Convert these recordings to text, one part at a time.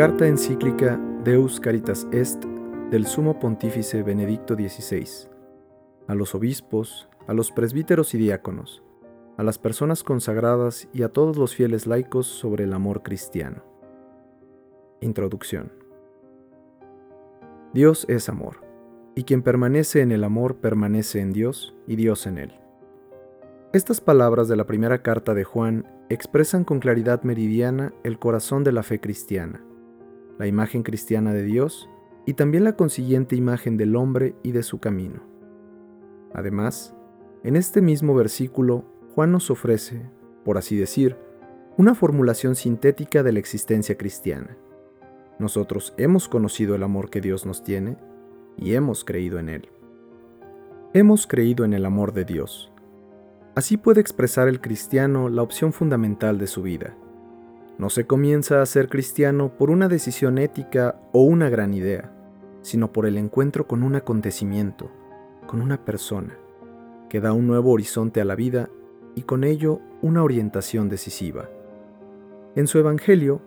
Carta encíclica Deus Caritas Est del Sumo Pontífice Benedicto XVI a los obispos, a los presbíteros y diáconos, a las personas consagradas y a todos los fieles laicos sobre el amor cristiano. Introducción. Dios es amor, y quien permanece en el amor permanece en Dios y Dios en él. Estas palabras de la primera carta de Juan expresan con claridad meridiana el corazón de la fe cristiana, la imagen cristiana de Dios y también la consiguiente imagen del hombre y de su camino. Además, en este mismo versículo, Juan nos ofrece, por así decir, una formulación sintética de la existencia cristiana. Nosotros hemos conocido el amor que Dios nos tiene y hemos creído en él. Hemos creído en el amor de Dios. Así puede expresar el cristiano la opción fundamental de su vida. No se comienza a ser cristiano por una decisión ética o una gran idea, sino por el encuentro con un acontecimiento, con una persona, que da un nuevo horizonte a la vida y con ello una orientación decisiva. En su Evangelio,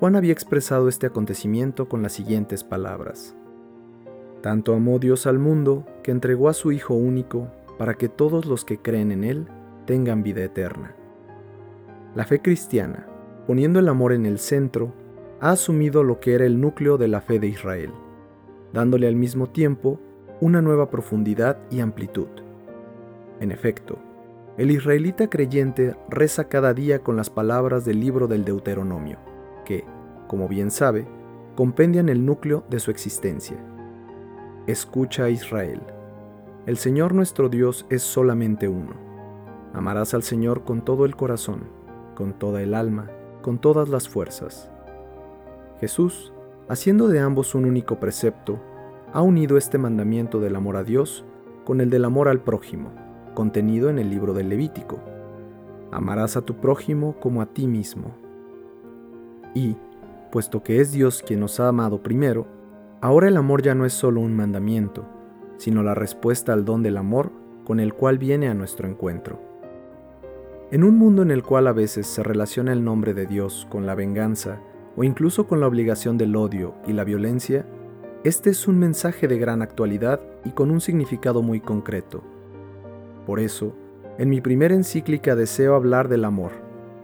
Juan había expresado este acontecimiento con las siguientes palabras. Tanto amó Dios al mundo que entregó a su Hijo único para que todos los que creen en Él tengan vida eterna. La fe cristiana, poniendo el amor en el centro, ha asumido lo que era el núcleo de la fe de Israel, dándole al mismo tiempo una nueva profundidad y amplitud. En efecto, el israelita creyente reza cada día con las palabras del libro del Deuteronomio, que, como bien sabe, compendian el núcleo de su existencia. Escucha a Israel. El Señor nuestro Dios es solamente uno. Amarás al Señor con todo el corazón, con toda el alma, con todas las fuerzas. Jesús, haciendo de ambos un único precepto, ha unido este mandamiento del amor a Dios con el del amor al prójimo, contenido en el libro del Levítico. Amarás a tu prójimo como a ti mismo. Y, puesto que es Dios quien nos ha amado primero, ahora el amor ya no es solo un mandamiento, sino la respuesta al don del amor con el cual viene a nuestro encuentro. En un mundo en el cual a veces se relaciona el nombre de Dios con la venganza o incluso con la obligación del odio y la violencia, este es un mensaje de gran actualidad y con un significado muy concreto. Por eso, en mi primera encíclica deseo hablar del amor,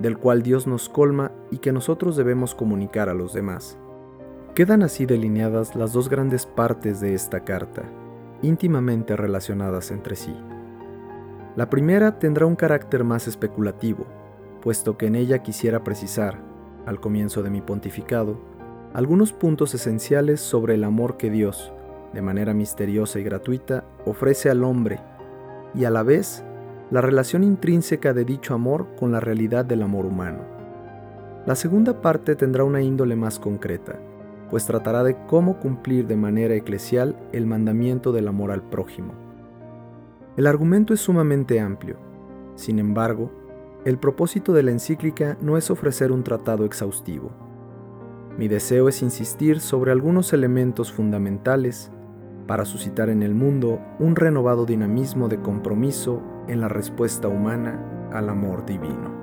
del cual Dios nos colma y que nosotros debemos comunicar a los demás. Quedan así delineadas las dos grandes partes de esta carta, íntimamente relacionadas entre sí. La primera tendrá un carácter más especulativo, puesto que en ella quisiera precisar, al comienzo de mi pontificado, algunos puntos esenciales sobre el amor que Dios, de manera misteriosa y gratuita, ofrece al hombre, y a la vez la relación intrínseca de dicho amor con la realidad del amor humano. La segunda parte tendrá una índole más concreta, pues tratará de cómo cumplir de manera eclesial el mandamiento del amor al prójimo. El argumento es sumamente amplio, sin embargo, el propósito de la encíclica no es ofrecer un tratado exhaustivo, mi deseo es insistir sobre algunos elementos fundamentales para suscitar en el mundo un renovado dinamismo de compromiso en la respuesta humana al amor divino.